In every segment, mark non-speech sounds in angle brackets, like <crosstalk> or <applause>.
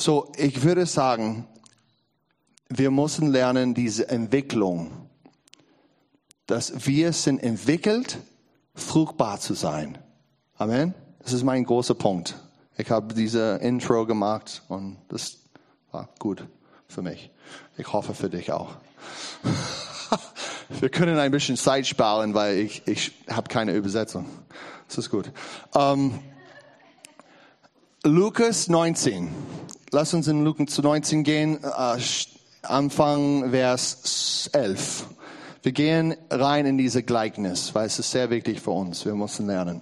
So, ich würde sagen, wir müssen lernen diese Entwicklung, dass wir sind entwickelt, fruchtbar zu sein. Amen. Das ist mein großer Punkt. Ich habe diese Intro gemacht und das war gut für mich. Ich hoffe für dich auch. <laughs> Wir können ein bisschen Zeit sparen, weil ich, ich habe keine Übersetzung. Das ist gut. Um, Lukas 19. Lass uns in Lukas 19 gehen. Uh, Anfang Vers 11. Wir gehen rein in diese Gleichnis, weil es ist sehr wichtig für uns. Wir müssen lernen.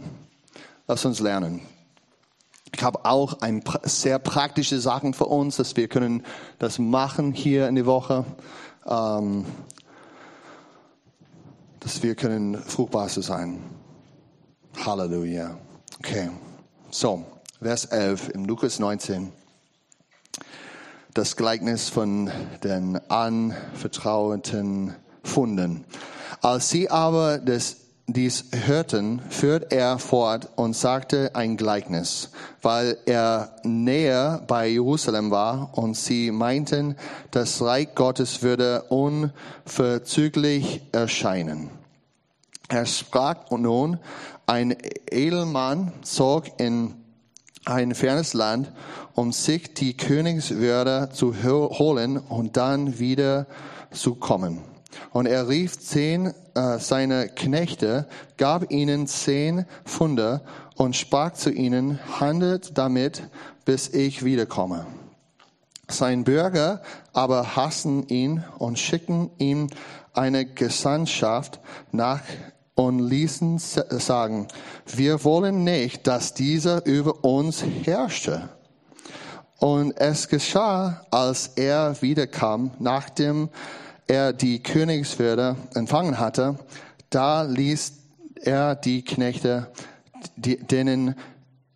Lass uns lernen. Ich habe auch ein sehr praktische Sachen für uns, dass wir können das machen hier in der Woche, ähm, dass wir können fruchtbar sein. Halleluja. Okay. So, Vers 11 im Lukas 19. Das Gleichnis von den anvertrauten Funden. Als sie aber das dies hörten, führt er fort und sagte ein Gleichnis, weil er näher bei Jerusalem war und sie meinten, das Reich Gottes würde unverzüglich erscheinen. Er sprach nun, ein Edelmann zog in ein fernes Land, um sich die Königswürde zu holen und dann wieder zu kommen. Und er rief zehn äh, seiner Knechte, gab ihnen zehn Pfunde und sprach zu ihnen, handelt damit, bis ich wiederkomme. Sein Bürger aber hassen ihn und schicken ihm eine Gesandtschaft nach und ließen sagen, wir wollen nicht, dass dieser über uns herrschte. Und es geschah, als er wiederkam, nachdem er die Königswürde empfangen hatte, da ließ er die Knechte, denen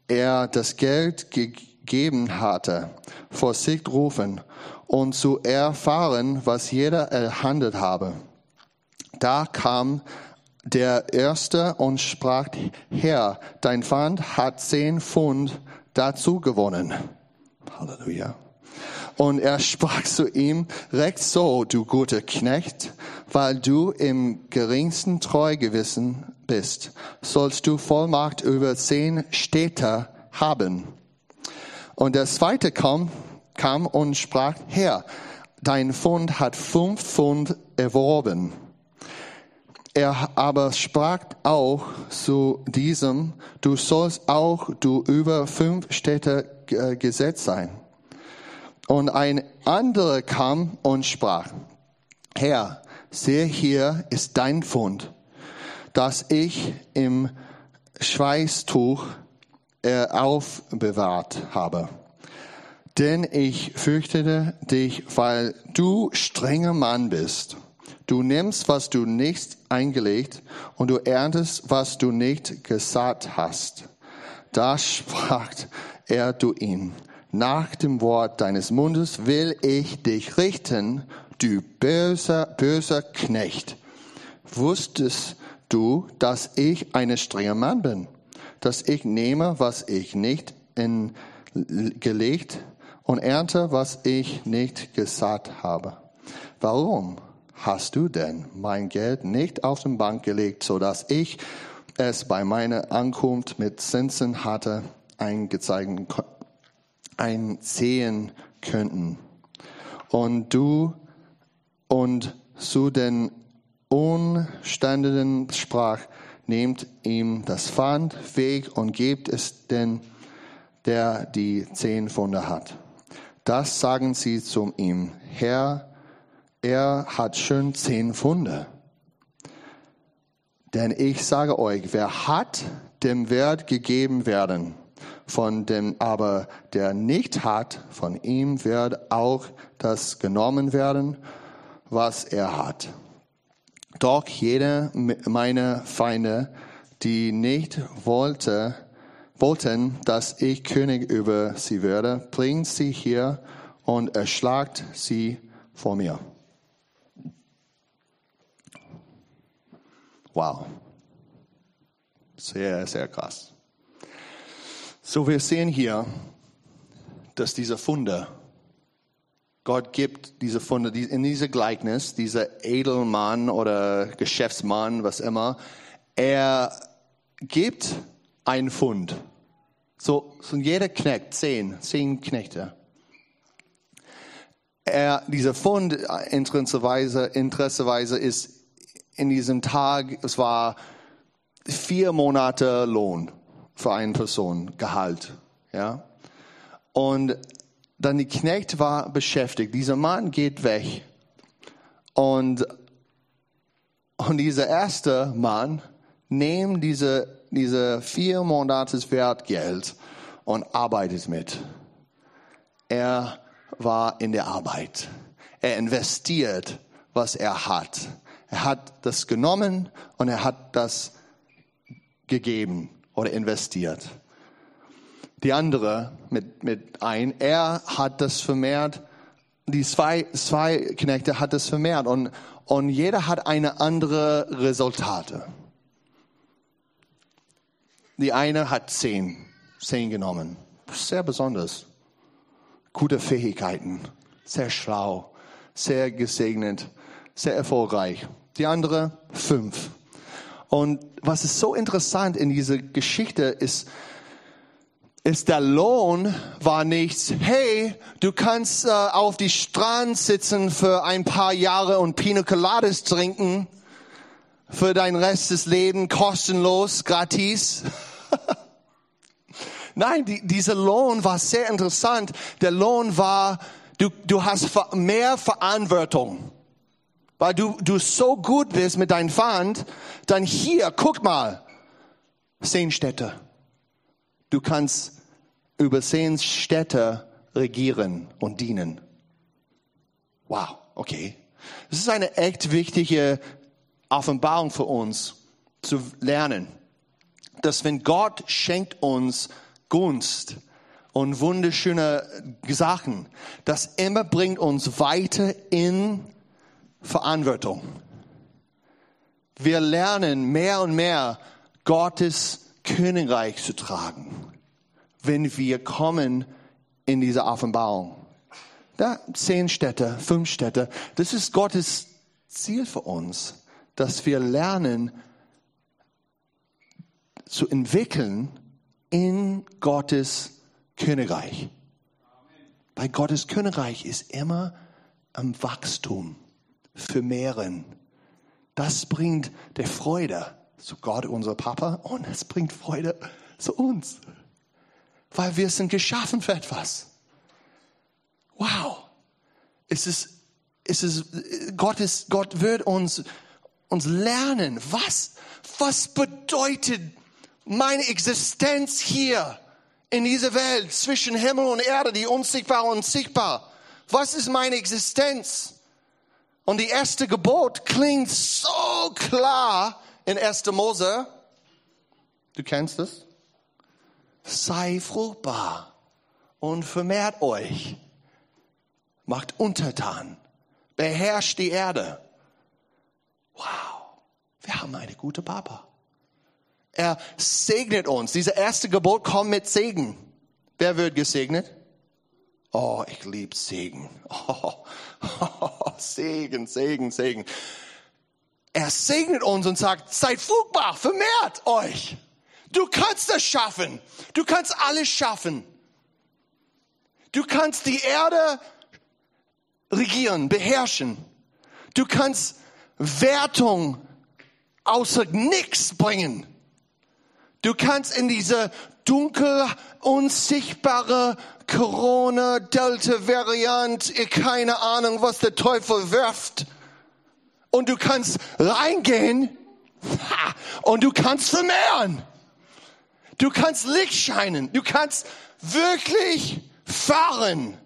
er das Geld gegeben hatte, vor sich rufen und zu erfahren, was jeder erhandelt habe. Da kam der Erste und sprach, Herr, dein Feind hat zehn Pfund dazu gewonnen. Halleluja. Und er sprach zu ihm, recht so, du guter Knecht, weil du im geringsten treu gewissen bist, sollst du Vollmacht über zehn Städte haben. Und der zweite kam, kam und sprach, Herr, dein Fund hat fünf Pfund erworben. Er aber sprach auch zu diesem, du sollst auch du über fünf Städte äh, gesetzt sein. Und ein anderer kam und sprach, Herr, sehe hier ist dein Fund, das ich im Schweißtuch äh, aufbewahrt habe. Denn ich fürchtete dich, weil du strenger Mann bist. Du nimmst, was du nicht eingelegt, und du erntest, was du nicht gesagt hast. Da <laughs> sprach er zu ihm, nach dem Wort deines Mundes will ich dich richten, du böser, böser Knecht. Wusstest du, dass ich ein strenger Mann bin, dass ich nehme, was ich nicht in, gelegt und ernte, was ich nicht gesagt habe? Warum hast du denn mein Geld nicht auf den Bank gelegt, so dass ich es bei meiner Ankunft mit Zinsen hatte einziehen könnten. Und du und zu den Unständigen sprach, nehmt ihm das Pfand weg und gebt es den, der die zehn Pfunde hat. Das sagen sie zu ihm, Herr, er hat schon zehn Pfunde. Denn ich sage euch, wer hat, dem wird gegeben werden von dem aber der nicht hat, von ihm wird auch das genommen werden, was er hat. Doch jeder meiner Feinde, die nicht wollte, wollten, dass ich König über sie würde, bringt sie hier und erschlagt sie vor mir. Wow. Sehr, sehr krass. So, wir sehen hier, dass diese Funde, Gott gibt diese Funde, in diese Gleichnis, dieser Edelmann oder Geschäftsmann, was immer, er gibt einen Fund. So, so jeder Knecht, zehn, zehn Knechte. Er, dieser Fund, interessanterweise, interessanterweise ist in diesem Tag, es war vier Monate Lohn für eine Person, Gehalt, ja. Und dann die Knecht war beschäftigt. Dieser Mann geht weg. Und, und dieser erste Mann nimmt diese, diese vier Monates Wertgeld und arbeitet mit. Er war in der Arbeit. Er investiert, was er hat. Er hat das genommen und er hat das gegeben oder investiert. Die andere mit, mit ein, er hat das vermehrt, die zwei, zwei Knechte hat das vermehrt und, und jeder hat eine andere Resultate. Die eine hat zehn, zehn genommen. Sehr besonders. Gute Fähigkeiten, sehr schlau, sehr gesegnet, sehr erfolgreich. Die andere fünf. Und was ist so interessant in dieser Geschichte ist, ist der Lohn war nichts, hey, du kannst äh, auf die Strand sitzen für ein paar Jahre und Pina Coladas trinken für dein Rest des Lebens kostenlos, gratis. <laughs> Nein, die, dieser Lohn war sehr interessant. Der Lohn war, du, du hast mehr Verantwortung. Weil du, du so gut bist mit deinem Pfand, dann hier, guck mal, zehn Städte. Du kannst über zehn Städte regieren und dienen. Wow, okay. Das ist eine echt wichtige Offenbarung für uns zu lernen, dass wenn Gott schenkt uns Gunst und wunderschöne Sachen, das immer bringt uns weiter in Verantwortung. Wir lernen mehr und mehr Gottes Königreich zu tragen, wenn wir kommen in diese Offenbarung. Da zehn Städte, fünf Städte, das ist Gottes Ziel für uns, dass wir lernen zu entwickeln in Gottes Königreich. Weil Gottes Königreich ist immer am Wachstum, vermehren. Das bringt der Freude zu Gott, unser Papa, und es bringt Freude zu uns. Weil wir sind geschaffen für etwas. Wow. Es ist, es ist, Gott ist, Gott wird uns, uns lernen, was, was bedeutet meine Existenz hier in dieser Welt zwischen Himmel und Erde, die unsichtbar und sichtbar. Was ist meine Existenz? Und die erste Gebot klingt so klar in 1. Mose. Du kennst es? Sei fruchtbar und vermehrt euch. Macht untertan. Beherrscht die Erde. Wow. Wir haben eine gute Papa. Er segnet uns. Diese erste Gebot kommt mit Segen. Wer wird gesegnet? Oh, ich liebe Segen. Oh, <laughs> oh, Segen, Segen, Segen. Er segnet uns und sagt, seid fruchtbar, vermehrt euch. Du kannst das schaffen. Du kannst alles schaffen. Du kannst die Erde regieren, beherrschen. Du kannst Wertung außer nichts bringen. Du kannst in diese dunkel, unsichtbare Corona, Delta-Variant, keine Ahnung, was der Teufel wirft. Und du kannst reingehen und du kannst vermehren. Du kannst Licht scheinen. Du kannst wirklich fahren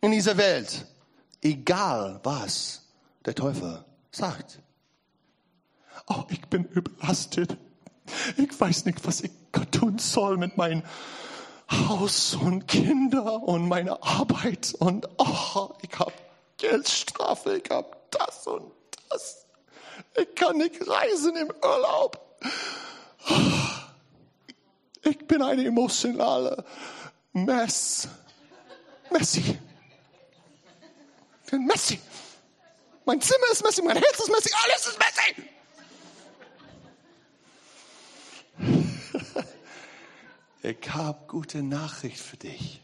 in dieser Welt. Egal was der Teufel sagt. Oh, ich bin überlastet. Ich weiß nicht, was ich tun soll mit meinem Haus und Kinder und meiner Arbeit und oh, ich habe Geldstrafe, ich habe das und das. Ich kann nicht reisen im Urlaub. Ich bin eine emotionale Mess. Messi. Ich bin Messi. Mein Zimmer ist Messi, mein Herz ist Messi, alles ist Messi. Ich habe gute Nachricht für dich.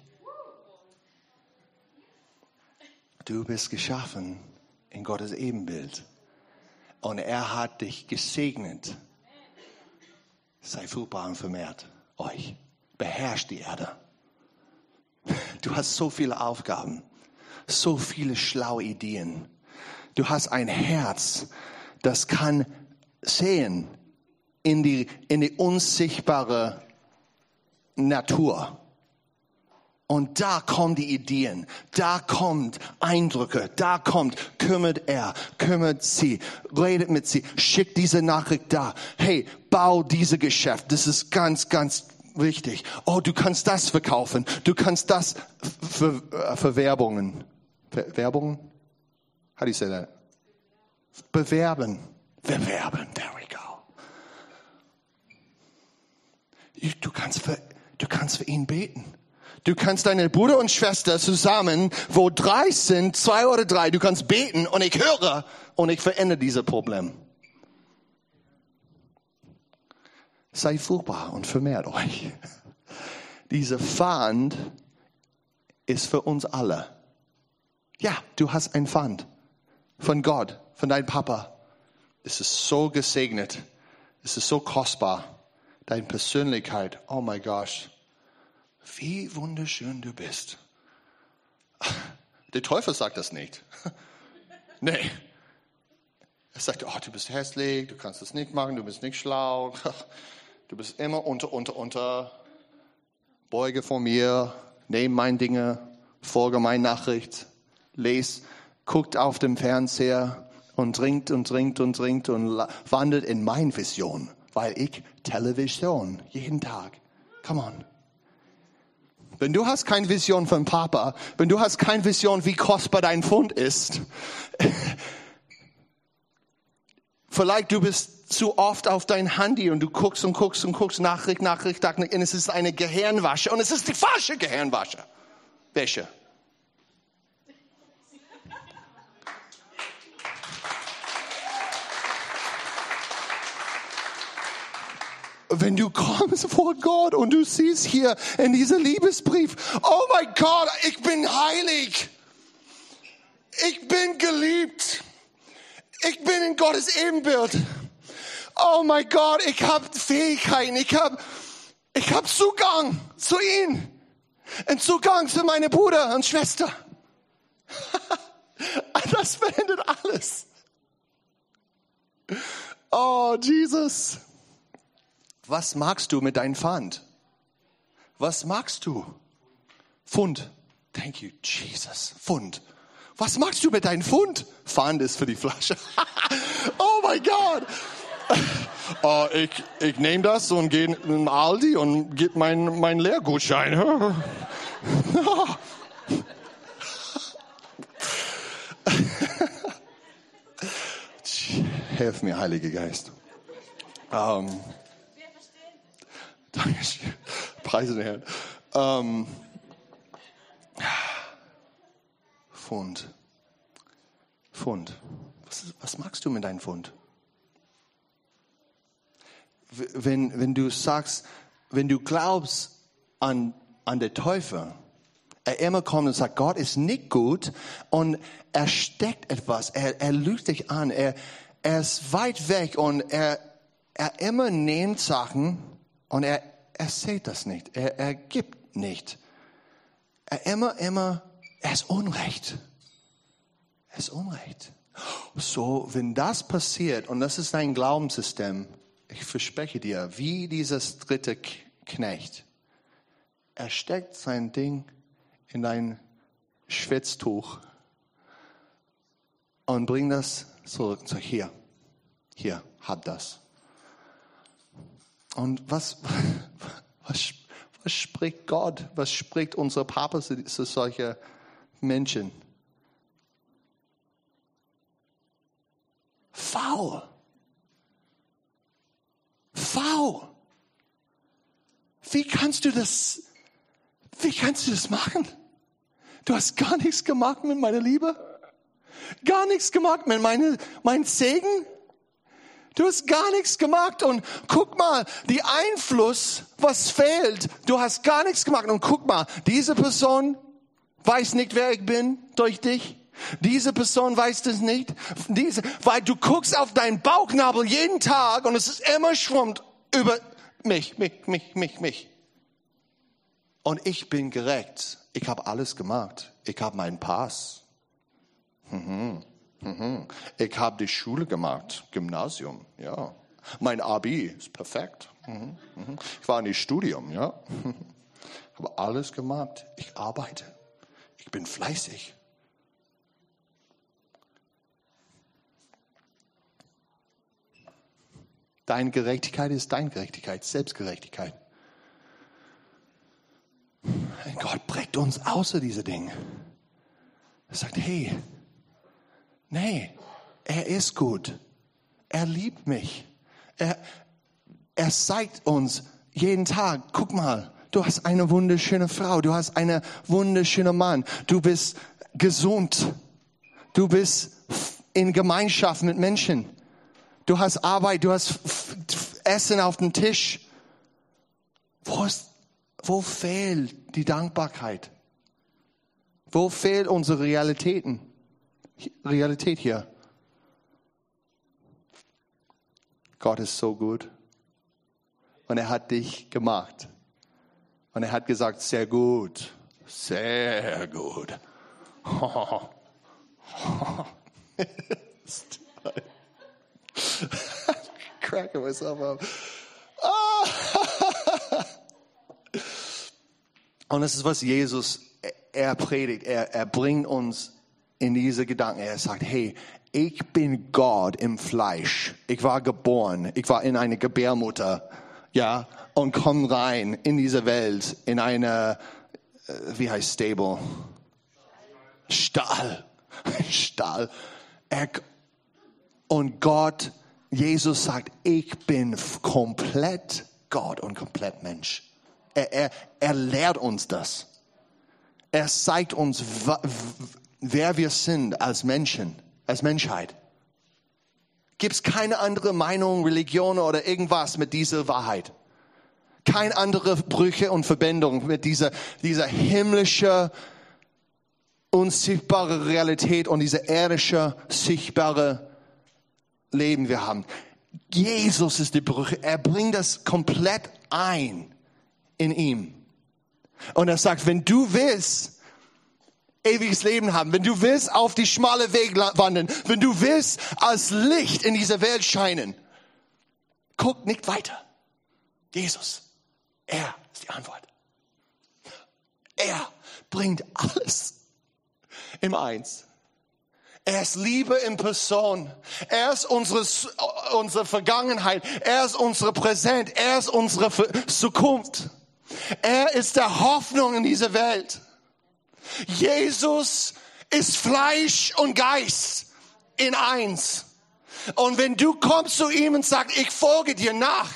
Du bist geschaffen in Gottes Ebenbild. Und er hat dich gesegnet. Sei fruchtbar und vermehrt euch. Beherrscht die Erde. Du hast so viele Aufgaben, so viele schlaue Ideen. Du hast ein Herz, das kann sehen in die, in die unsichtbare Natur. Und da kommen die Ideen, da kommt Eindrücke, da kommt, kümmert er, kümmert sie, redet mit sie, schickt diese Nachricht da. Hey, bau diese Geschäft, das ist ganz, ganz wichtig. Oh, du kannst das verkaufen, du kannst das für, äh, für Werbungen. Ver Werbungen? How do you say that? Bewerben. Bewerben, there we go. Du kannst für, du kannst für ihn beten. Du kannst deine Bruder und Schwester zusammen, wo drei sind, zwei oder drei, du kannst beten und ich höre und ich verändere dieses Problem. Sei fruchtbar und vermehrt euch. Diese Pfand ist für uns alle. Ja, du hast ein Pfand von Gott, von deinem Papa. Es ist so gesegnet. Es ist so kostbar. Deine Persönlichkeit. Oh my gosh. Wie wunderschön du bist. Der Teufel sagt das nicht. <laughs> Nee. Er sagt, oh, du bist hässlich, du kannst das nicht machen, du bist nicht schlau. <laughs> Du bist immer unter, unter, unter. Beuge vor mir, nehme meine Dinge, folge meine Nachricht, lese, guckt auf dem Fernseher und trinkt und trinkt und trinkt und wandelt in meine Vision, weil ich Television jeden Tag. Come on. Wenn du hast keine Vision von Papa, wenn du hast keine Vision, wie kostbar dein Fund ist, <laughs> vielleicht du bist zu oft auf dein Handy und du guckst und guckst und guckst Nachricht, Nachricht, Nachricht und es ist eine Gehirnwasche und es ist die falsche Gehirnwasche. Welche? Wenn du kommst vor Gott und du siehst hier in diesem Liebesbrief, oh mein Gott, ich bin heilig. Ich bin geliebt. Ich bin in Gottes Ebenbild. Oh mein Gott, ich habe Fähigkeiten. Ich habe ich hab Zugang zu ihm. Und Zugang zu meiner Bruder und Schwester. <laughs> Das verändert alles. Oh, Jesus. Was magst du mit deinem Pfand? Was magst du? Pfund. Thank you, Jesus. Pfund. Was magst du mit deinem Pfund? Pfand ist für die Flasche. <laughs> oh mein Gott. <laughs> Oh, ich ich nehme das und gehe in Aldi und gebe meinen mein Lehrgutschein. Hilf <laughs> mir, Heiliger Geist. Um, ähm, Dankeschön. Preise den Herrn. Ähm, Pfund. Pfund. Was, was magst du mit deinem Pfund? Wenn, wenn du sagst, wenn du glaubst an, an den Teufel, er immer kommt und sagt, Gott ist nicht gut und er steckt etwas, er, er lügt dich an, er, er ist weit weg und er, er immer nimmt Sachen, und er, er sieht das nicht. Er, er gibt nicht. Er immer, immer, er ist Unrecht. Er ist Unrecht. So, wenn das passiert, und das ist dein Glaubenssystem, ich verspreche dir, wie dieses dritte Knecht, er steckt sein Ding in dein Schwitztuch und bringt das zurück. So, hier, hier, hab das. Und was, <laughs> was, was spricht Gott? Was spricht unser Papa zu, zu solchen Menschen? Faul. Faul. Wie kannst du das, wie kannst du das machen? Du hast gar nichts gemacht mit meiner Liebe. Gar nichts gemacht mit meine, mein Segen. Du hast gar nichts gemacht und guck mal, die Einfluss, was fehlt. Du hast gar nichts gemacht und guck mal, diese Person weiß nicht, wer ich bin durch dich. Diese Person weiß das nicht, diese, weil du guckst auf deinen Bauchnabel jeden Tag und es ist immer schwimmt über mich, mich, mich, mich, mich. Und ich bin gerecht. Ich habe alles gemacht. Ich habe meinen Pass. Mhm. Mhm. Ich habe die Schule gemacht, Gymnasium, ja. Mein Abi ist perfekt. Mhm. Mhm. Ich war in das Studium, ja. <laughs> Ich habe alles gemacht. Ich arbeite. Ich bin fleißig. Deine Gerechtigkeit ist deine Gerechtigkeit, Selbstgerechtigkeit. Gott bringt uns außer diese Dinge. Er sagt, hey, nee, er ist gut. Er liebt mich. Er, er zeigt uns jeden Tag, guck mal, du hast eine wunderschöne Frau, du hast einen wunderschönen Mann, du bist gesund, du bist in Gemeinschaft mit Menschen, du hast Arbeit, du hast Essen auf dem Tisch. Wo, ist, wo fehlt die Dankbarkeit? Wo fehlt unsere Realitäten? Realität hier? Gott ist so gut. Und er hat dich gemacht. Und er hat gesagt, sehr gut, sehr gut. <laughs> Cracking myself up. <laughs> Und das ist, was Jesus, er predigt. Er, er bringt uns in diese Gedanken. Er sagt, hey, ich bin Gott im Fleisch. Ich war geboren. Ich war in eine Gebärmutter. Ja, und komm rein in diese Welt, in eine, äh, wie heißt Stable? Stahl. <laughs> Stahl. Er, und Gott, Jesus sagt, ich bin komplett Gott und komplett Mensch. Er, er, er lehrt uns das. Er zeigt uns, wer wir sind als Menschen, als Menschheit. Gibt es keine andere Meinung, Religion oder irgendwas mit dieser Wahrheit? Keine andere Brüche und Verbindung mit dieser, dieser himmlische, unsichtbare Realität und dieser irdische, sichtbare Leben wir haben. Jesus ist die Brüche. Er bringt das komplett ein in ihm. Und er sagt, wenn du willst, ewiges Leben haben, wenn du willst auf die schmale Weg wandern, wenn du willst als Licht in dieser Welt scheinen, guck nicht weiter. Jesus, er ist die Antwort. Er bringt alles im Eins. Er ist Liebe in Person. Er ist unsere, unsere Vergangenheit. Er ist unsere Präsent. Er ist unsere Zukunft. Er ist der Hoffnung in dieser Welt. Jesus ist Fleisch und Geist in eins. Und wenn du kommst zu ihm und sagst, ich folge dir nach,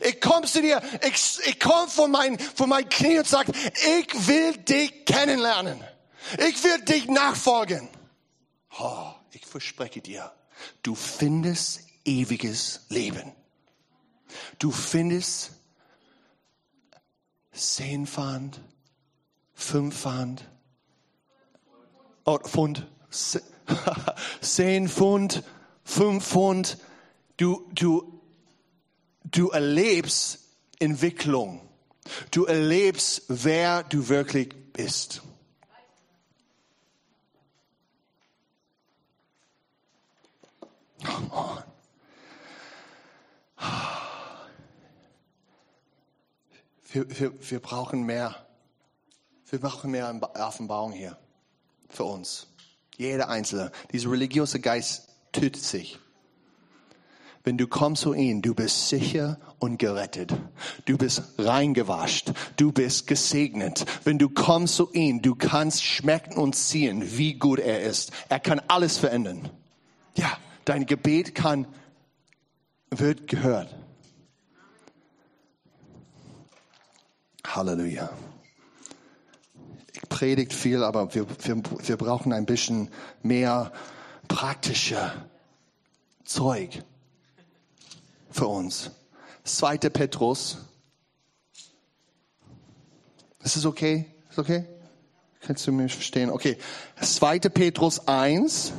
ich komme zu dir, ich, ich komme von meinen von mein Knie und sage, ich will dich kennenlernen. Ich will dich nachfolgen. Oh, ich verspreche dir, du findest ewiges Leben. Du findest zehn Pfand, fünf Pfand, oh, Pfund, <laughs> zehn Pfund, fünf Pfund. Du, du, du erlebst Entwicklung. Du erlebst, wer du wirklich bist. Come on. Wir, wir, wir brauchen mehr. Wir brauchen mehr Offenbarung hier für uns. Jeder Einzelne. Dieser religiöse Geist tötet sich. Wenn du kommst zu ihm, du bist sicher und gerettet. Du bist reingewascht. Du bist gesegnet. Wenn du kommst zu ihm, du kannst schmecken und sehen, wie gut er ist. Er kann alles verändern. Ja, dein Gebet kann, wird gehört. Halleluja. Predigt viel, aber wir, wir, wir brauchen ein bisschen mehr praktische Zeug für uns. Zweite Petrus. Ist es okay? Ist okay? Kannst du mich verstehen? Okay. Zweite Petrus 1,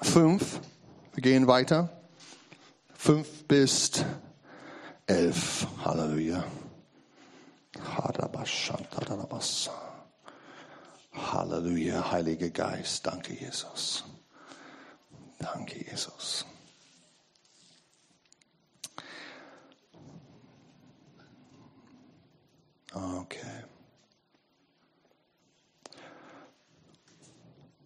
5. Wir gehen weiter. 5 bis 11. Halleluja. Halleluja, Heiliger Geist. Danke, Jesus. Danke, Jesus. Okay.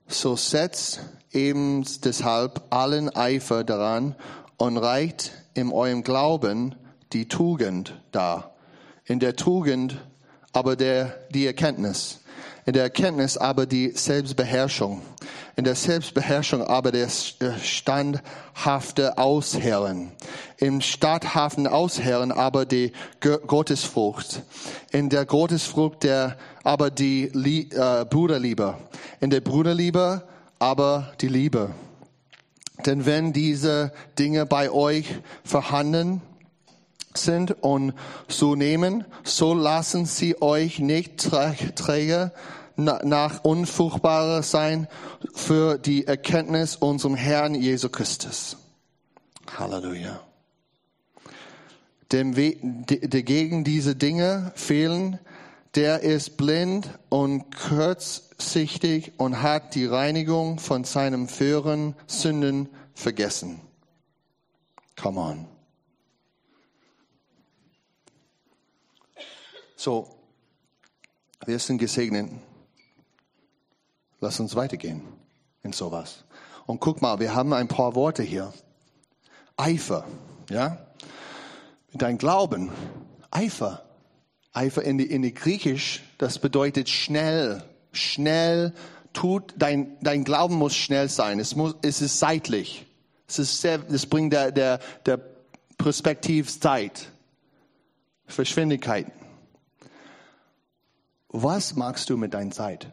So setzt eben deshalb allen Eifer daran und reicht in eurem Glauben die Tugend dar. In der Tugend aber der, die Erkenntnis. In der Erkenntnis aber die Selbstbeherrschung. In der Selbstbeherrschung aber der standhafte Ausherren. Im standhaften Ausherren aber die Gottesfrucht. In der Gottesfrucht der aber die äh, Bruderliebe. In der Bruderliebe aber die Liebe. Denn wenn diese Dinge bei euch vorhanden sind und so nehmen, so lassen sie euch nicht träge nach unfruchtbarer sein für die Erkenntnis unserem Herrn Jesu Christus. Halleluja. Dem, der gegen diese Dinge fehlen, der ist blind und kurzsichtig und hat die Reinigung von seinem früheren Sünden vergessen. Come on. So, wir sind gesegnet. Lass uns weitergehen in sowas. Und guck mal, wir haben ein paar Worte hier. Eifer, ja? Deinem Glauben. Eifer. Eifer in die, in die Griechisch, das bedeutet schnell. Schnell tut, dein, dein Glauben muss schnell sein. Es muss, es ist seitlich. Es ist sehr, das bringt der, der, der Perspektivzeit. Verschwindigkeit. Was magst du mit deiner Zeit?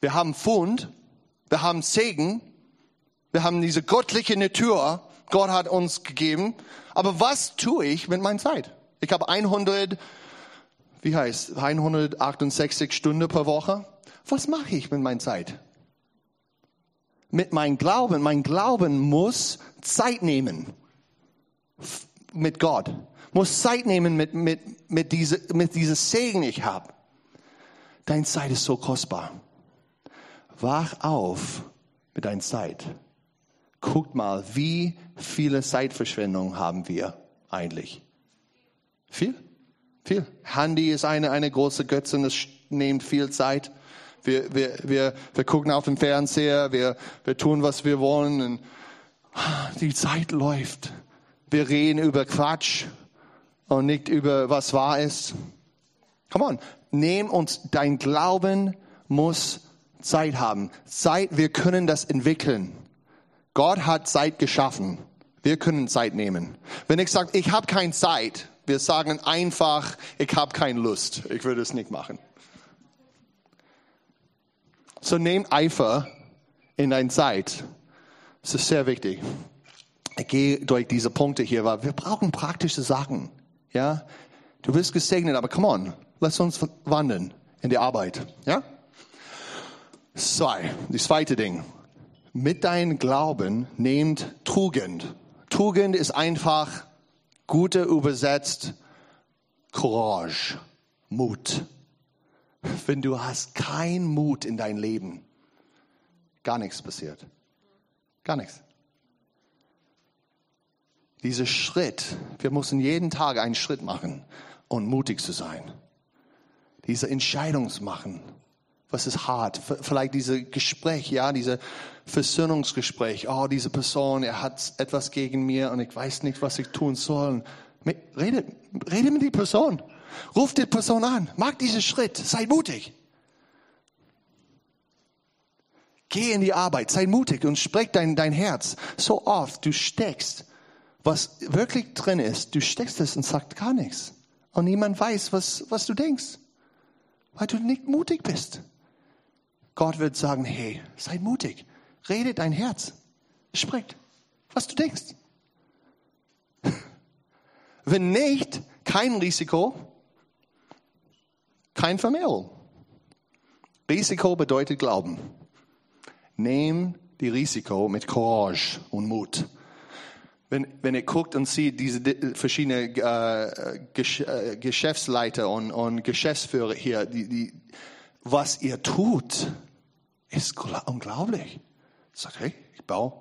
Wir haben Fund, wir haben Segen, wir haben diese göttliche Natur, Gott hat uns gegeben. Aber was tue ich mit meiner Zeit? Ich habe 100, wie heißt, 168 Stunden pro Woche. Was mache ich mit meiner Zeit? Mit meinem Glauben. Mein Glauben muss Zeit nehmen mit Gott muss Zeit nehmen mit, mit, mit, diese, mit dieses Segen ich habe. Deine Zeit ist so kostbar. Wach auf mit deiner Zeit. Guckt mal, wie viele Zeitverschwendung haben wir eigentlich? Viel? Viel. Handy ist eine, eine große Götze und das nimmt viel Zeit. Wir, wir, wir, wir gucken auf den Fernseher, wir, wir tun, was wir wollen und die Zeit läuft. Wir reden über Quatsch, und nicht über was wahr ist. Come on, nehm uns, dein Glauben muss Zeit haben. Zeit, wir können das entwickeln. Gott hat Zeit geschaffen. Wir können Zeit nehmen. Wenn ich sage, ich habe keine Zeit, wir sagen einfach, ich habe keine Lust. Ich würde es nicht machen. So nehm Eifer in deine Zeit. Das ist sehr wichtig. Ich gehe durch diese Punkte hier, weil wir brauchen praktische Sachen. Ja, du bist gesegnet, aber come on, lass uns wandeln in die Arbeit. Ja? Zwei, das zweite Ding. Mit deinem Glauben nehmt Tugend. Tugend ist einfach gute übersetzt Courage, Mut. Wenn du hast kein Mut in dein Leben, gar nichts passiert. Gar nichts. Dieser Schritt, wir müssen jeden Tag einen Schritt machen und mutig zu sein. Diese Entscheidung machen. Was ist hart? Vielleicht diese Gespräch, ja, diese Versöhnungsgespräch. Oh, diese Person, er hat etwas gegen mir und ich weiß nicht, was ich tun soll. Rede, rede mit der Person. Ruf die Person an. Mach diesen Schritt. Sei mutig. Geh in die Arbeit. Sei mutig und sprech dein, dein Herz. So oft, du steckst was wirklich drin ist, du steckst es und sagst gar nichts. Und niemand weiß, was, was du denkst, weil du nicht mutig bist. Gott wird sagen, hey, sei mutig, rede dein Herz, spricht, was du denkst. <laughs> Wenn nicht, kein Risiko, kein Vermehrung. Risiko bedeutet Glauben. Nehm die Risiko mit Courage und Mut. Wenn, wenn ihr guckt und sieht, diese verschiedenen äh, Gesch äh, Geschäftsleiter und, und Geschäftsführer hier, die, die, was ihr tut, ist unglaublich. Sagt, hey, ich baue,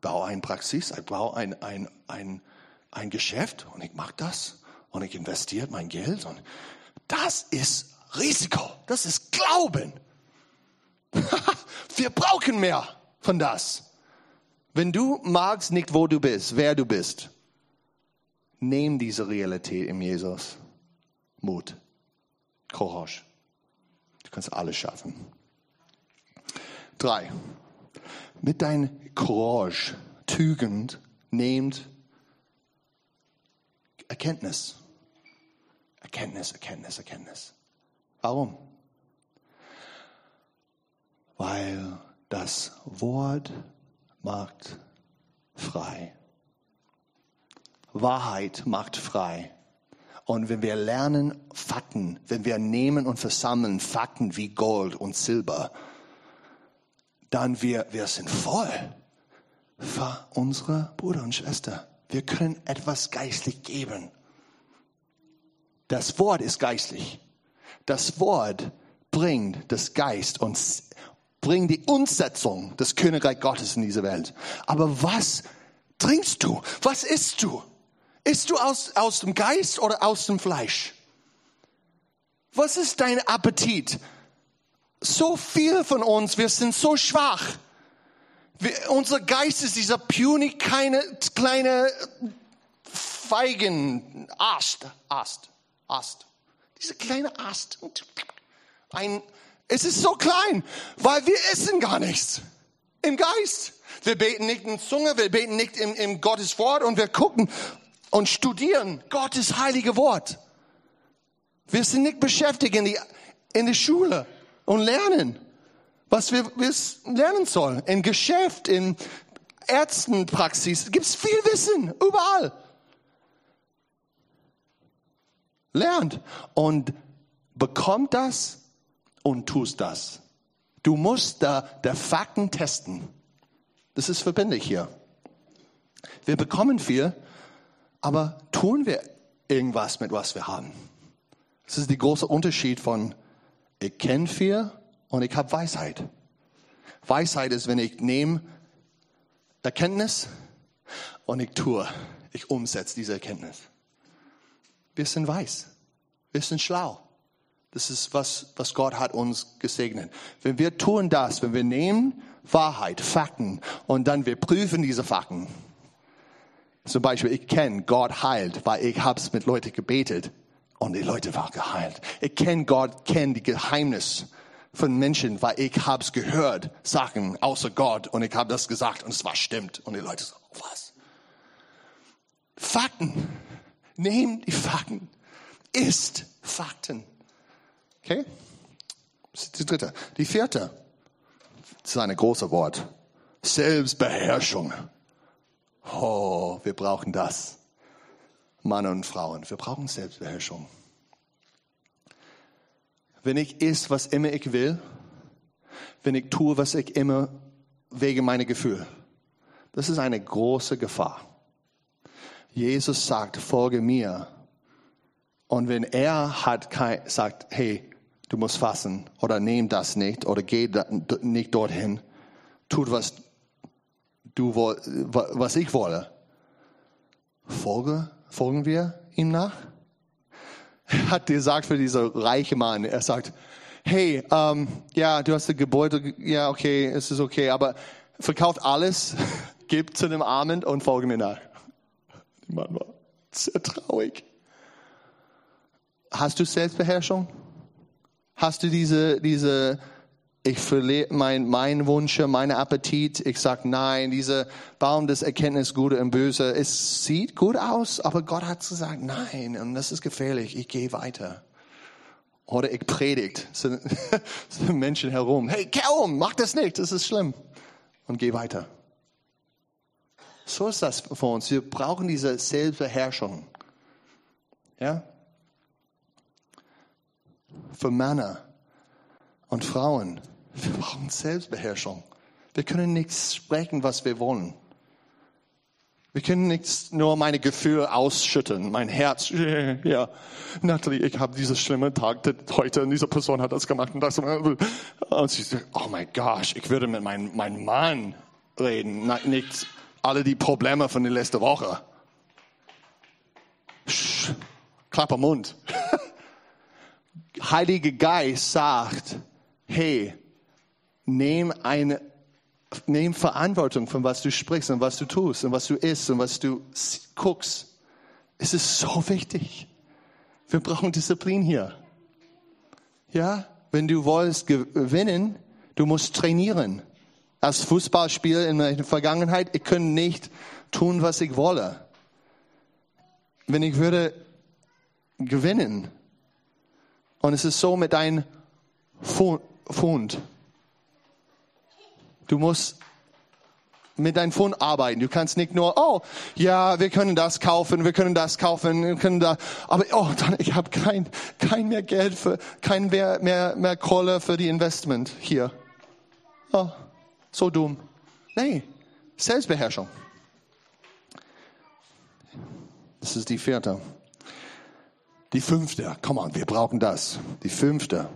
baue eine Praxis, ich baue ein, ein, ein, ein Geschäft und ich mache das und ich investiere mein Geld und das ist Risiko, das ist Glauben. <laughs> Wir brauchen mehr von das. Wenn du magst nicht, wo du bist, wer du bist, nimm diese Realität in Jesus. Mut, Courage. Du kannst alles schaffen. Drei. Mit dein Courage, Tugend, nehmt Erkenntnis. Erkenntnis, Erkenntnis, Erkenntnis. Warum? Weil das Wort macht frei. Wahrheit macht frei. Und wenn wir lernen Fakten, wenn wir nehmen und versammeln Fakten wie Gold und Silber, dann wir, wir sind voll für unsere Bruder und Schwester. Wir können etwas geistlich geben. Das Wort ist geistlich. Das Wort bringt das Geist und bringt die Umsetzung des Königreich Gottes in diese Welt. Aber was trinkst du? Was isst du? Isst du aus, aus dem Geist oder aus dem Fleisch? Was ist dein Appetit? So viel von uns, wir sind so schwach. Wir, unser Geist ist dieser puny, keine kleine Feigen, Ast, Ast, Ast. Dieser kleine Ast. Ein, es ist so klein, weil wir essen gar nichts. Im Geist. Wir beten nicht in Zunge, wir beten nicht im, im Gottes Wort und wir gucken und studieren Gottes heilige Wort. Wir sind nicht beschäftigt in, die, in der Schule und lernen, was wir, lernen sollen. In Geschäft, in Ärztenpraxis gibt es viel Wissen, überall. Lernt und bekommt das und tust das. Du musst da der Fakten testen. Das ist verbindlich hier. Wir bekommen viel, aber tun wir irgendwas mit was wir haben? Das ist der große Unterschied von ich kenne viel und ich habe Weisheit. Weisheit ist, wenn ich nehme Erkenntnis und ich tue, ich umsetze diese Erkenntnis. Wir sind weiß, wir sind schlau. Das ist was, was Gott hat uns gesegnet. Wenn wir tun das, wenn wir nehmen Wahrheit, Fakten und dann wir prüfen diese Fakten. Zum Beispiel, ich kenne Gott heilt, weil ich hab's mit Leuten gebetet und die Leute waren geheilt. Ich kenne Gott, kenne die Geheimnis von Menschen, weil ich hab's gehört, Sachen außer Gott und ich habe das gesagt und es war stimmt und die Leute so, was? Fakten. Nehmt die Fakten. Ist Fakten. Okay? Die dritte. Die vierte. Das ist ein großes Wort. Selbstbeherrschung. Oh, wir brauchen das. Mann und Frauen, wir brauchen Selbstbeherrschung. Wenn ich is, was immer ich will, wenn ich tue, was ich immer wegen meiner Gefühle, das ist eine große Gefahr. Jesus sagt, folge mir. Und wenn er hat kein, sagt, hey, du musst fassen oder nehm das nicht oder geh nicht dorthin. Tut, was du, was ich wolle. Folge, folgen wir ihm nach? Er hat gesagt für dieser reiche Mann, er sagt, hey, ähm, ja, du hast ein Gebäude, ja, okay, es ist okay, aber verkauft alles, <laughs> gib zu dem Armen und folge mir nach. Der Mann war sehr traurig. Hast du Selbstbeherrschung? Hast du diese, diese Ich verliere mein, mein Wünsche, meine Appetit. Ich sage, nein, dieser Baum des Erkenntnis Gute und Böse, es sieht gut aus, aber Gott hat gesagt, nein, und das ist gefährlich, ich gehe weiter. Oder ich predigt zu, <laughs> zu Menschen herum, hey, kehr um, mach das nicht, das ist schlimm. Und geh weiter. So ist das für uns. Wir brauchen diese Selbstbeherrschung. Ja? Für Männer und Frauen wir brauchen Selbstbeherrschung. Wir können nichts sprechen, was wir wollen. Wir können nicht nur meine Gefühle ausschütten, mein Herz. <laughs> Ja, Natalie, ich habe diesen schlimmen Tag heute und diese Person hat das gemacht und das. Und sie sagt, oh mein Gott, ich würde mit meinem, meinem Mann reden, nicht alle die Probleme von der letzten Woche. Klapper Mund. Heilige Geist sagt, hey, Nimm eine, nimm Verantwortung von was du sprichst und was du tust und was du isst und was du guckst. Es ist so wichtig. Wir brauchen Disziplin hier. Ja, wenn du willst gewinnen, du musst trainieren. Als Fußballspieler in der Vergangenheit, ich könnte nicht tun, was ich wolle. Wenn ich würde gewinnen, und es ist so mit deinem Fund, Du musst mit deinem Fund arbeiten. Du kannst nicht nur, oh, ja, wir können das kaufen, wir können das kaufen, wir können da, aber oh, dann, ich habe kein, kein mehr Geld für, kein mehr, mehr, mehr Kohle für die Investment hier. Oh, so dumm. Nee, Selbstbeherrschung. Das ist die vierte. Die fünfte, komm on, wir brauchen das. Die fünfte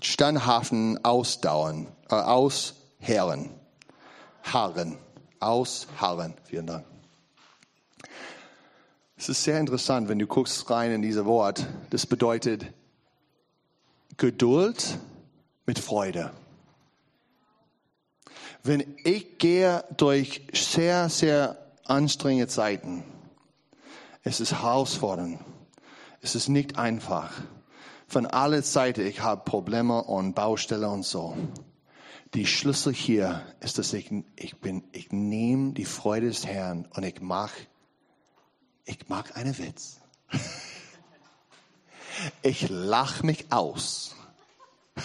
standhaften Ausdauern, äh, Ausherren, Harren, Ausharren. Vielen Dank. Es ist sehr interessant, wenn du guckst rein in dieses Wort. Das bedeutet Geduld mit Freude. Wenn ich gehe durch sehr, sehr anstrengende Zeiten, es ist herausfordernd, es ist nicht einfach von aller Seiten, ich habe Probleme und Baustelle und so. Die Schlüssel hier ist, dass ich, ich bin, ich nehme die Freude des Herrn und ich mach, ich mach einen Witz. <laughs> Ich lach mich aus. <laughs>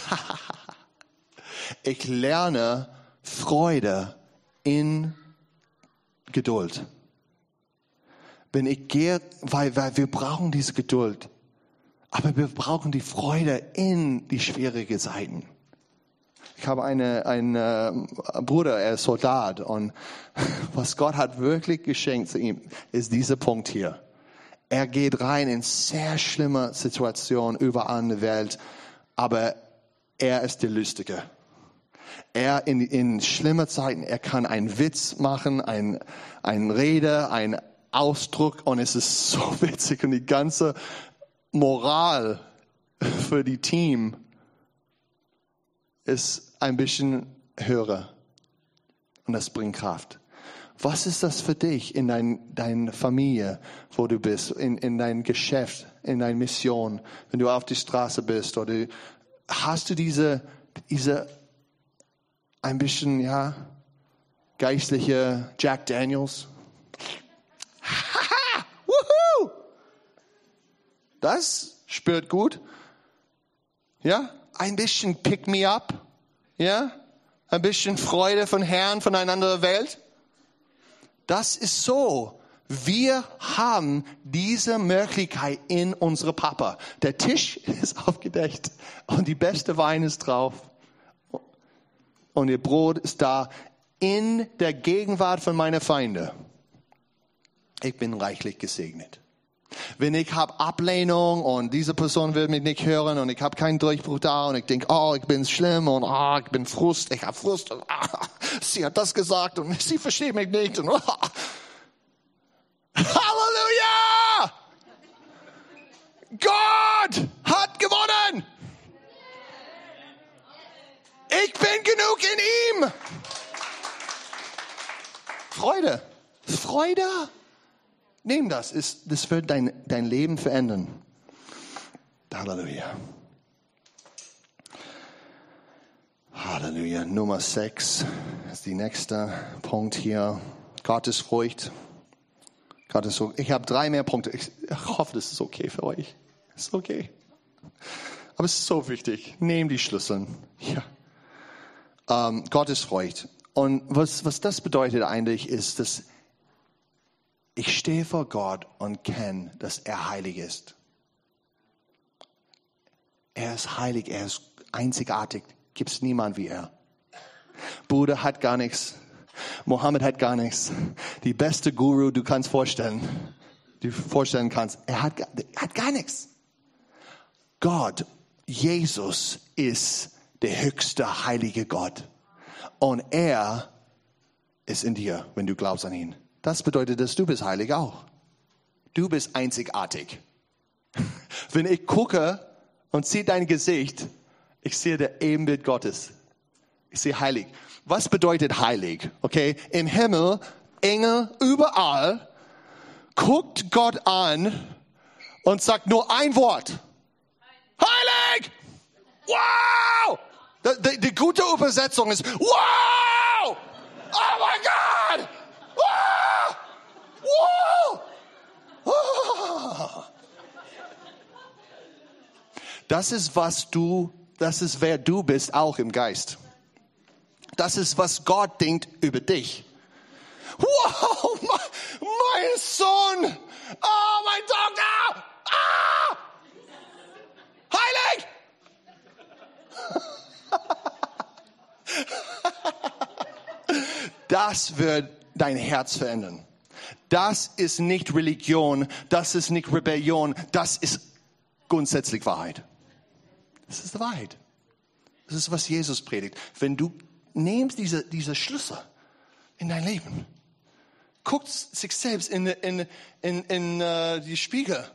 Ich lerne Freude in Geduld. Wenn ich gehe, weil, weil wir brauchen diese Geduld. Aber wir brauchen die Freude in die schwierigen Zeiten. Ich habe eine, einen äh, Bruder, er ist Soldat und <laughs> was Gott hat wirklich geschenkt zu ihm, ist dieser Punkt hier. Er geht rein in sehr schlimme Situationen überall in der Welt, aber er ist der Lustige. Er in, in schlimmen Zeiten, er kann einen Witz machen, ein, ein Rede, ein Ausdruck und es ist so <laughs> witzig und die ganze Moral für die Team ist ein bisschen höher. Und das bringt Kraft. Was ist das für dich in dein, deiner Familie, wo du bist, in, in dein Geschäft, in deine Mission, wenn du auf die Straße bist oder hast du diese, diese ein bisschen, ja, geistliche Jack Daniels? Das spürt gut. Ja, ein bisschen pick me up. Ja, ein bisschen Freude von Herrn von einer anderen Welt. Das ist so. Wir haben diese Möglichkeit in unsere Papa. Der Tisch <laughs> ist aufgedeckt und die beste Wein ist drauf. Und ihr Brot ist da in der Gegenwart von meiner Feinde. Ich bin reichlich gesegnet. Wenn ich habe Ablehnung und diese Person will mich nicht hören und ich habe keinen Durchbruch da und ich denke, oh, ich bin schlimm und oh, ich bin Frust, ich habe Frust und oh, sie hat das gesagt und sie versteht mich nicht und oh. Halleluja! Gott hat gewonnen! Ich bin genug in ihm! Freude. Freude Nimm das, das wird dein, dein Leben verändern. Halleluja. Halleluja. Nummer 6 ist die nächste Punkt hier. Gottesfurcht. Gottesfurcht. Ich habe drei mehr Punkte. Ich hoffe, das ist okay für euch. Ist okay. Aber es ist so wichtig. Nehmt die Schlüssel. Ja. Ähm, Gottesfurcht. Und was, was das bedeutet eigentlich ist, dass ich stehe vor Gott und kenne, dass er heilig ist. Er ist heilig, er ist einzigartig. Gibt es niemand wie er. Buddha hat gar nichts. Mohammed hat gar nichts. Die beste Guru, du kannst vorstellen, du vorstellen kannst, er hat, er hat gar nichts. Gott, Jesus ist der höchste heilige Gott. Und er ist in dir, wenn du glaubst an ihn. Das bedeutet, dass du bist heilig auch. Du bist einzigartig. <laughs> Wenn ich gucke und sehe dein Gesicht, ich sehe der Ebenbild Gottes. Ich sehe heilig. Was bedeutet heilig? Okay, im Himmel, Engel, überall, guckt Gott an und sagt nur ein Wort. Heilig! Wow! Die, die, die gute Übersetzung ist, wow! Oh mein Gott! Wow! Wow! Das ist, was du, das ist, wer du bist, auch im Geist. Das ist, was Gott denkt über dich. Wow, <laughs> mein, Sohn! Oh, mein Doktor! Ah! Heilig! <laughs> Das wird dein Herz verändern. Das ist nicht Religion, das ist nicht Rebellion, das ist grundsätzlich Wahrheit. Das ist die Wahrheit. Das ist, was Jesus predigt. Wenn du nimmst diese, diese Schlüssel in dein Leben, guckst sich selbst in, in, in, in uh, die Spiegel,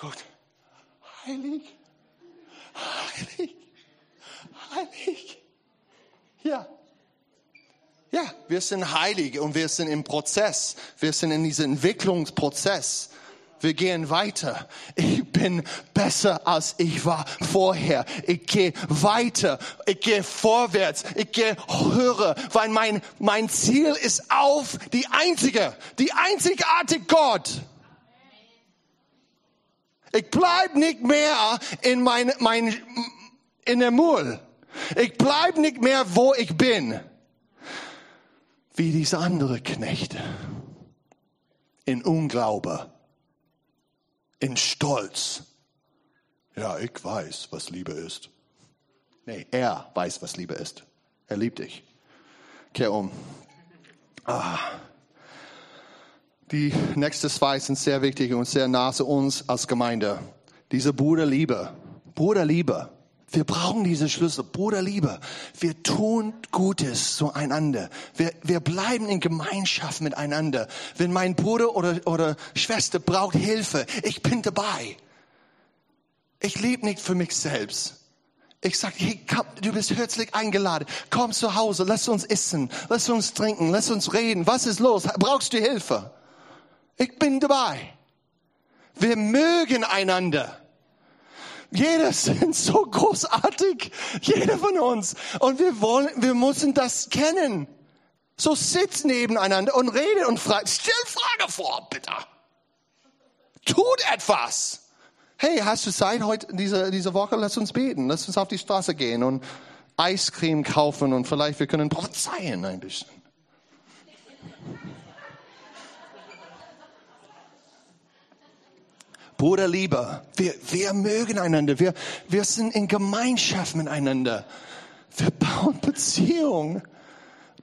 guckt, heilig, heilig, heilig. Ja. Ja, wir sind heilig und wir sind im Prozess. Wir sind in diesem Entwicklungsprozess. Wir gehen weiter. Ich bin besser als ich war vorher. Ich gehe weiter. Ich gehe vorwärts. Ich gehe höher, weil mein, mein Ziel ist auf die einzige, die einzigartige Gott. Ich bleib nicht mehr in mein, mein, in der Mul. Ich bleib nicht mehr, wo ich bin. Wie diese andere Knechte. In Unglaube in Stolz. Ja, ich weiß, was Liebe ist. Nee, er weiß, was Liebe ist. Er liebt dich. Kehr um. Ah. Die nächste zwei sind sehr wichtig und sehr nah zu uns als Gemeinde. Diese Bruderliebe. Bruderliebe. Wir brauchen diese Schlüssel. Bruderliebe. Wir tun Gutes zueinander. Wir, wir bleiben in Gemeinschaft miteinander. Wenn mein Bruder oder, oder Schwester braucht Hilfe, ich bin dabei. Ich lebe nicht für mich selbst. Ich sage, hey, du bist herzlich eingeladen. Komm zu Hause, lass uns essen, lass uns trinken, lass uns reden. Was ist los? Brauchst du Hilfe? Ich bin dabei. Wir mögen einander. Jeder <laughs> sind so großartig. Jeder von uns. Und wir wollen, wir müssen das kennen. So sitzt nebeneinander und redet und fragt, stell Frage vor, bitte. Tut etwas. Hey, hast du Zeit heute, diese, diese Woche? Lass uns beten. Lass uns auf die Straße gehen und Eiscreme kaufen und vielleicht wir können prophezeien ein bisschen. Bruderliebe. Wir, wir mögen einander. Wir, wir sind in Gemeinschaft miteinander. Wir bauen Beziehungen.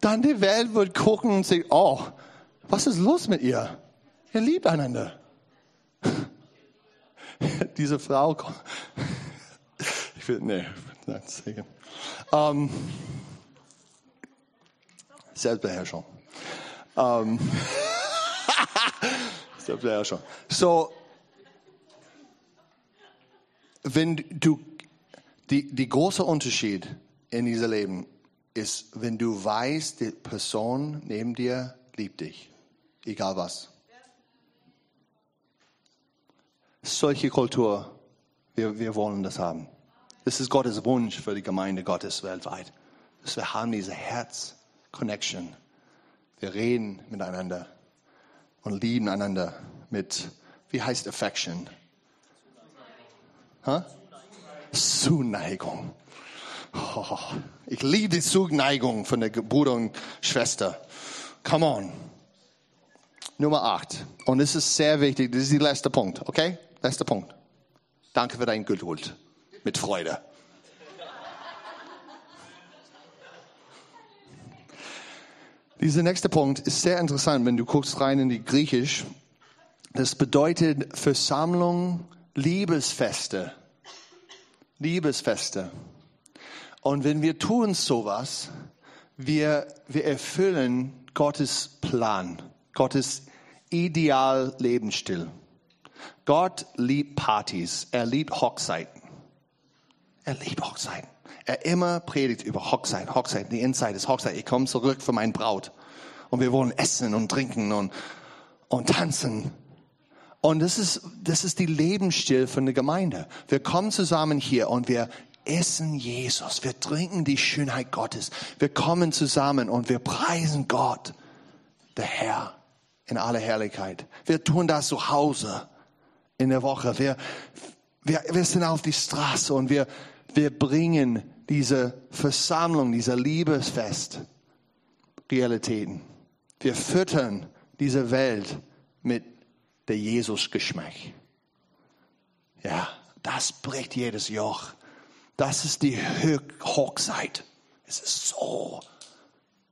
Dann die Welt wird gucken und sagen, oh, was ist los mit ihr? Ihr liebt einander. <laughs> Diese Frau, <laughs> ich will, nee, nein, sagen. Ähm, Selbstbeherrschung. Ähm, <laughs> Selbstbeherrschung. So, wenn du, die, die große Unterschied in diesem Leben ist, wenn du weißt, die Person neben dir liebt dich, egal was. Solche Kultur, wir, wir wollen das haben. Das ist Gottes Wunsch für die Gemeinde Gottes weltweit. dass wir haben diese Herz-Connection. Wir reden miteinander und lieben einander mit, wie heißt Affection? Huh? Zuneigung. Oh, ich liebe die Zuneigung von der Bruder und Schwester. Come on. Nummer acht. Und das ist sehr wichtig. Das ist der letzte Punkt. Okay? Letzter Punkt. Danke für dein Geduld. Mit Freude. Dieser nächste Punkt ist sehr interessant, wenn du guckst rein in die Griechisch. Das bedeutet Versammlung, Liebesfeste. Liebesfeste. Und wenn wir tun sowas, wir, wir erfüllen Gottes Plan, Gottes ideal Lebensstil. Gott liebt Partys, er liebt Hochzeiten. Er liebt Hochzeiten. Er immer predigt über Hochzeit, Hochzeit, die Inside ist Hochzeit. Ich komme zurück für meine Braut. Und wir wollen essen und trinken und, und tanzen. Und das ist, das ist die Lebensstil von der Gemeinde. Wir kommen zusammen hier und wir essen Jesus. Wir trinken die Schönheit Gottes. Wir kommen zusammen und wir preisen Gott, der Herr, in aller Herrlichkeit. Wir tun das zu Hause in der Woche. Wir, wir, wir sind auf die Straße und wir, wir bringen diese Versammlung, dieser Liebesfest Realitäten. Wir füttern diese Welt mit der Jesus-Geschmack. Ja, das bricht jedes Joch. Das ist die Hochzeit. Es ist so.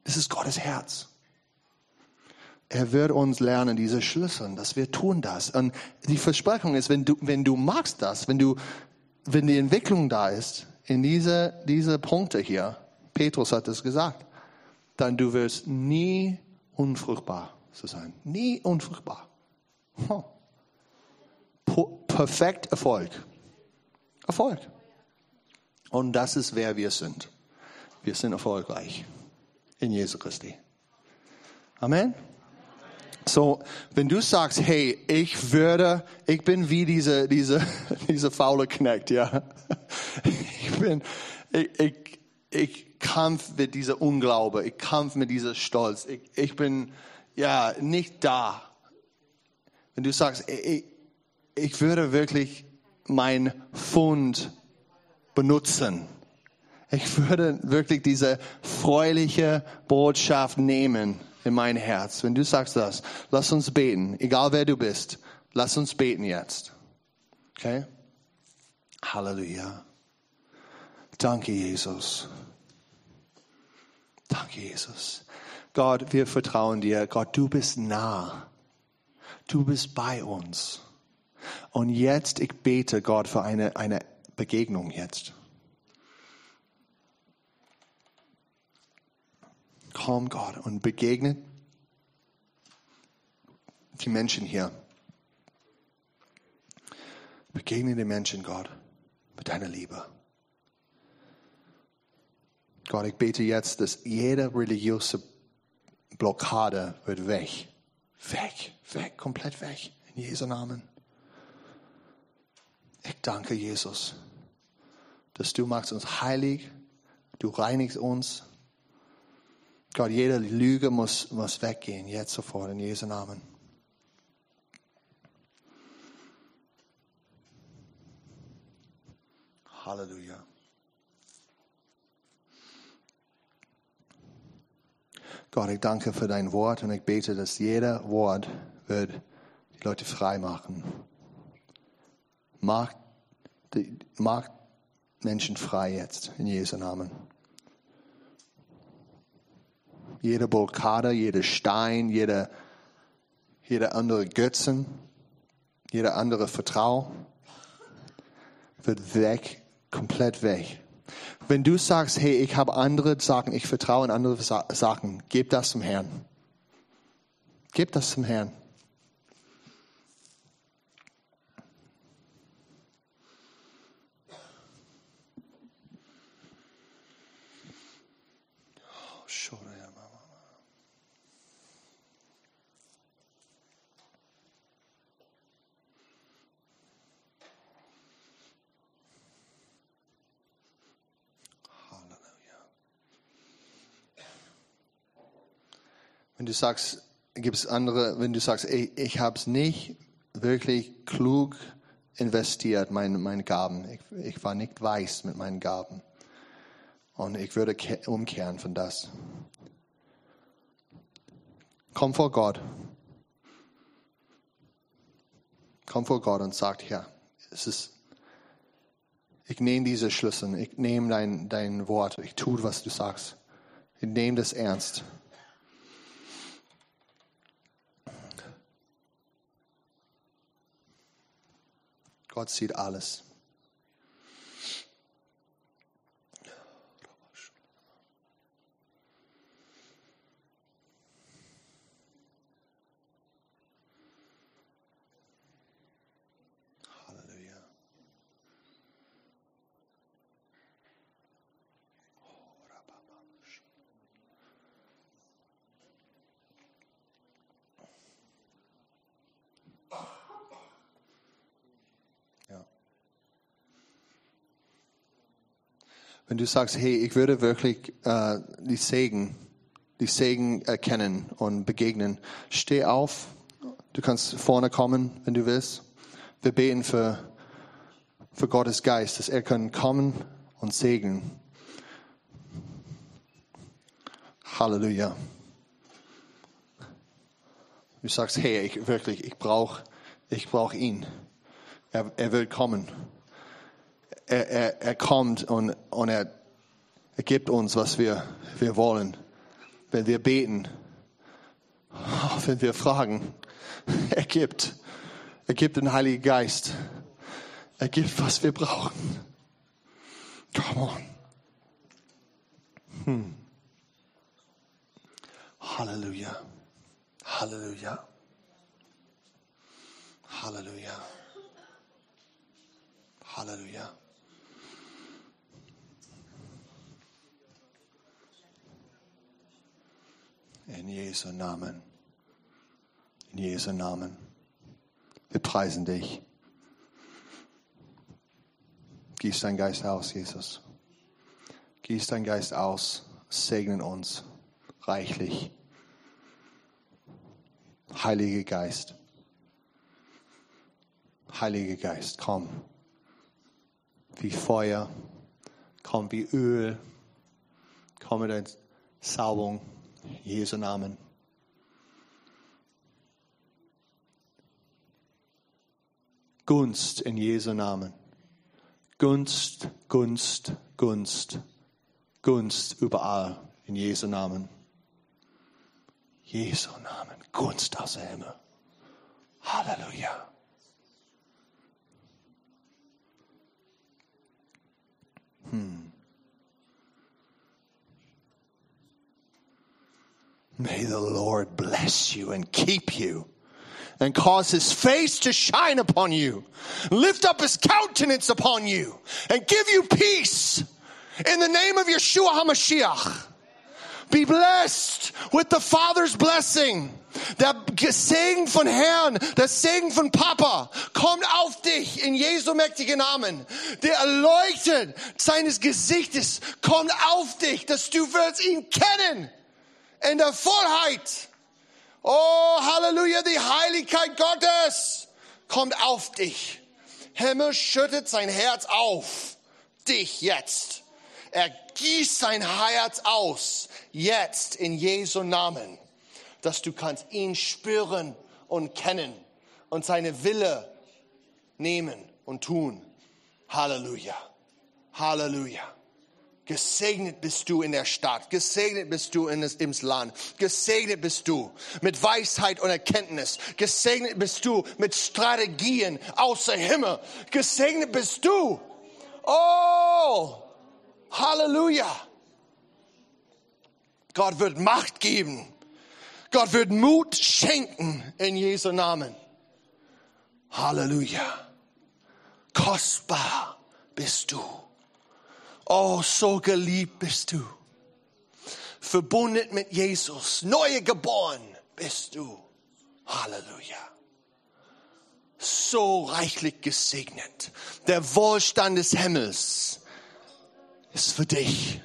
Das ist Gottes Herz. Er wird uns lernen, diese Schlüssel, dass wir tun das. Und die Versprechung ist, wenn du, wenn du magst das, wenn du, wenn die Entwicklung da ist, in diese, diese Punkte hier, Petrus hat es gesagt, dann du wirst nie unfruchtbar sein. Nie unfruchtbar. Perfekt Erfolg. Erfolg. Und das ist, wer wir sind. Wir sind erfolgreich in Jesu Christi. Amen. So, wenn du sagst, hey, ich würde, ich bin wie diese, diese, <laughs> diese faule Knecht, ja. <laughs> Ich bin, ich, ich, ich kämpfe mit dieser Unglaube, ich kämpfe mit dieser Stolz, ich, ich bin, ja, nicht da. Wenn du sagst, ich, ich würde wirklich mein Fund benutzen. Ich würde wirklich diese freuliche Botschaft nehmen in mein Herz. Wenn du sagst das, lass uns beten, egal wer du bist, lass uns beten jetzt. Okay? Halleluja. Danke, Jesus. Danke, Jesus. Gott, wir vertrauen dir. Gott, du bist nah. Du bist bei uns. Und jetzt, ich bete, Gott, für eine, eine Begegnung jetzt. Komm, Gott, und begegnet die Menschen hier. Begegne den Menschen, Gott, mit deiner Liebe. Gott, ich bete jetzt, dass jede religiöse Blockade wird weg. Weg, weg, komplett weg. In Jesu Namen. Ich danke Jesus, dass du machst uns heilig, du reinigst uns. Gott, jede Lüge muss, muss weggehen, jetzt sofort, in Jesu Namen. Halleluja. Gott, ich danke für dein Wort und ich bete, dass jeder Wort wird die Leute frei machen. Mach, mach Menschen frei jetzt in Jesu Namen. Jede Blockade, jeder Stein, jeder, jeder andere Götzen, jeder andere Vertrauen wird weg, komplett weg. Wenn du sagst, hey, ich habe andere Sachen, ich vertraue in andere Sachen, gib das zum Herrn. Gib das zum Herrn. Wenn du sagst, gibt es andere, wenn du sagst, ey, ich habe es nicht wirklich klug investiert, meine, meine Gaben. Ich, ich war nicht weiß mit meinen Gaben. Und ich würde umkehren von das. Komm vor Gott. Komm vor Gott und sag, ja, es ist, ich nehme diese Schlüssel, ich nehme dein, dein Wort, ich tue, was du sagst. Ich nehme das ernst. Gott sieht alles. Wenn du sagst, hey, ich würde wirklich äh, die Segen, die Segen erkennen und begegnen, steh auf. Du kannst vorne kommen, wenn du willst. Wir beten für, für Gottes Geist, dass er kann kommen und segnen. Halleluja. Du sagst, hey, ich wirklich, ich brauche ich brauch ihn. Er, er will kommen. Er, er, er kommt und, und er, er gibt uns, was wir, wir wollen. Wenn wir beten, <laughs> wenn wir fragen, <laughs> er gibt. Er gibt den Heiligen Geist. Er gibt, was wir brauchen. Come on. Hm. Halleluja. Halleluja. Halleluja. Halleluja. In Jesu Namen. In Jesu Namen. Wir preisen dich. Gieß dein Geist aus, Jesus. Gieß dein Geist aus. Segnen uns reichlich. Heiliger Geist. Heiliger Geist, komm. Wie Feuer. Komm wie Öl. Komm mit der Salbung. Jesu Namen. Gunst in Jesu Namen. Gunst, Gunst, Gunst, Gunst überall in Jesu Namen. Jesu Namen, Gunst aus dem Himmel. Halleluja. May the Lord bless you and keep you and cause his face to shine upon you, lift up his countenance upon you, and give you peace in the name of Yeshua HaMashiach. Be blessed with the Father's blessing. Der Segen von Herrn, der Segen von Papa kommt auf dich in Jesu mächtigen Namen. Der Erleuchtet seines Gesichtes kommt auf dich, dass du wirst ihn kennen in der Vollheit. Oh, Halleluja, die Heiligkeit Gottes kommt auf dich. Himmel schüttet sein Herz auf dich jetzt. Er gießt sein Herz aus jetzt in Jesu Namen, dass du kannst ihn spüren und kennen und seine Wille nehmen und tun. Halleluja. Halleluja. Gesegnet bist du in der Stadt, gesegnet bist du in das, im Land, gesegnet bist du mit Weisheit und Erkenntnis, gesegnet bist du mit Strategien außer Himmel, gesegnet bist du. Oh, Halleluja. Gott wird Macht geben. Gott wird Mut schenken in Jesu Namen. Halleluja. Kostbar bist du. Oh, so geliebt bist du. Verbunden mit Jesus. Neu geboren bist du. Halleluja. So reichlich gesegnet. Der Wohlstand des Himmels ist für dich.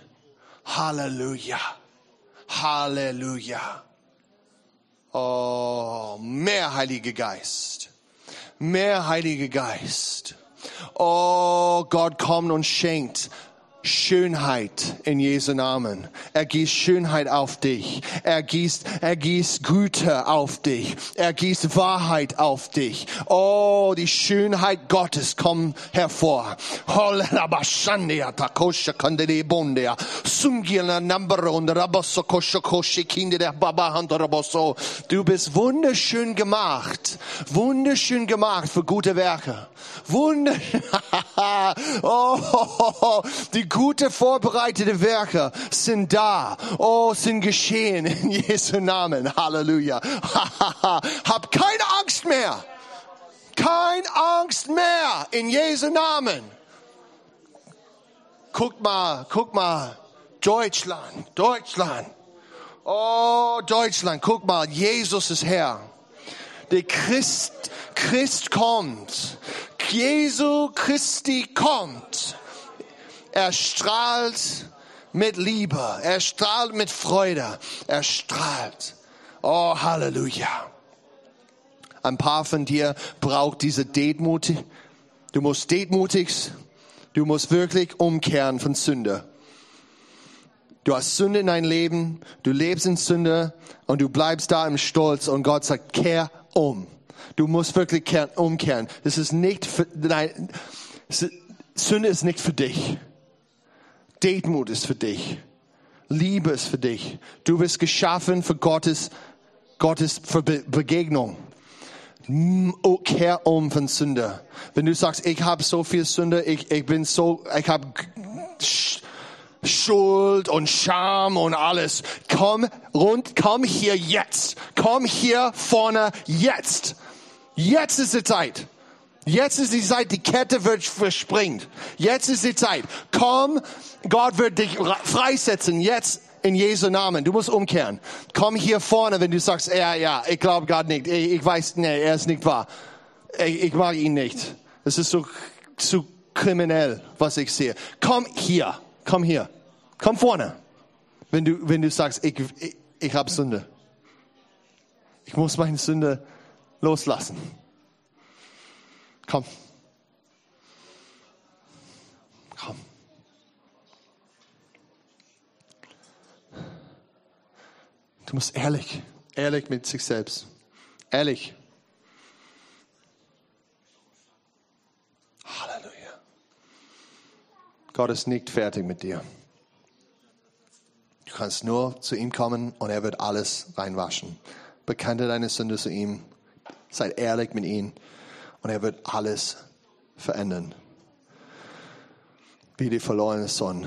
Halleluja. Halleluja. Oh, mehr Heiliger Geist. Mehr Heiliger Geist. Oh, Gott kommt und schenkt Schönheit in Jesu Namen. Er gießt Schönheit auf dich. Er gießt, er gießt Güte auf dich. Er gießt Wahrheit auf dich. Oh, die Schönheit Gottes kommt hervor. Du bist wunderschön gemacht. Wunderschön gemacht für gute Werke. Wunderschön. <laughs> oh, die gute vorbereitete Werke sind da. Oh, sind geschehen in <laughs> Jesu Namen. Halleluja. <laughs> Hab keine Angst mehr. Keine Angst mehr in Jesu Namen. Guck mal, guck mal. Deutschland, Deutschland. Oh, Deutschland, guck mal, Jesus ist Herr. Der Christ, Christ kommt. Jesu Christi kommt. Er strahlt mit Liebe. Er strahlt mit Freude. Er strahlt. Oh, Halleluja. Ein paar von dir braucht diese Demut. Du musst demütig. Du musst wirklich umkehren von Sünde. Du hast Sünde in dein Leben. Du lebst in Sünde und du bleibst da im Stolz und Gott sagt, kehr um. Du musst wirklich umkehren. Das ist nicht für, nein, Sünde ist nicht für dich. Demut ist für dich. Liebe ist für dich. Du bist geschaffen für Gottes, Gottes Begegnung. Oh, kehr um von Sünde. Wenn du sagst, ich habe so viel Sünde, ich, ich bin so, ich habe Schuld und Scham und alles. Komm rund, komm hier jetzt. Komm hier vorne jetzt. Jetzt ist die Zeit. Jetzt ist die Zeit, die Kette wird verspringt. Jetzt ist die Zeit. Komm, Gott wird dich freisetzen. Jetzt in Jesu Namen. Du musst umkehren. Komm hier vorne, wenn du sagst, ja, ja, ich glaube Gott nicht. Ich, ich, weiß, nee, er ist nicht wahr. Ich, ich mag ihn nicht. Es ist so, so kriminell, was ich sehe. Komm hier. Komm hier. Komm vorne. Wenn du, wenn du sagst, ich, ich, ich habe Sünde. Ich muss meine Sünde loslassen. Komm. Du musst ehrlich, ehrlich mit sich selbst. Ehrlich. Halleluja. Gott ist nicht fertig mit dir. Du kannst nur zu ihm kommen und er wird alles reinwaschen. Bekannte deine Sünde zu ihm. Seid ehrlich mit ihm und er wird alles verändern. Wie die verlorene Sohn.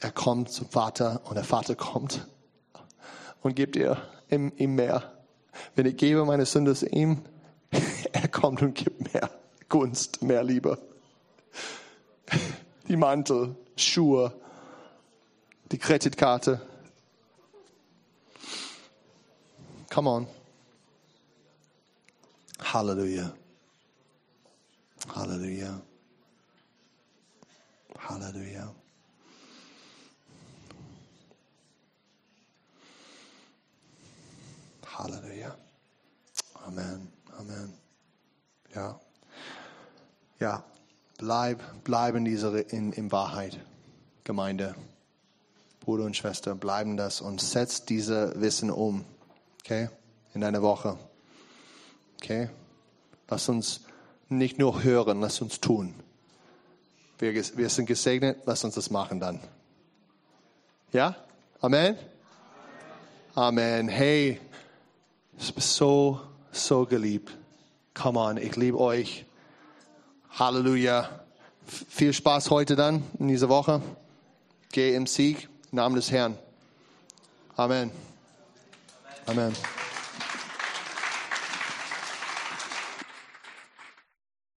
Er kommt zum Vater und der Vater kommt und gibt ihr ihm, ihm mehr. Wenn ich gebe meine Sünde ihm, <laughs> er kommt und gibt mehr Gunst, mehr Liebe. <laughs> Die Mantel, Schuhe, die Kreditkarte. Come on. Halleluja. Halleluja. Halleluja. Halleluja. Amen. Amen. Ja. Ja. Bleib, bleib in dieser, in, in Wahrheit. Gemeinde. Bruder und Schwester, bleiben das und setz diese Wissen um. Okay? In deiner Woche. Okay? Lass uns nicht nur hören, lass uns tun. Wir, wir sind gesegnet, lass uns das machen dann. Ja? Amen? Amen. Hey, ich bin so, so geliebt. Come on, ich liebe euch. Halleluja. Viel Spaß heute dann, in dieser Woche. Geh im Sieg, im Namen des Herrn. Amen. Amen.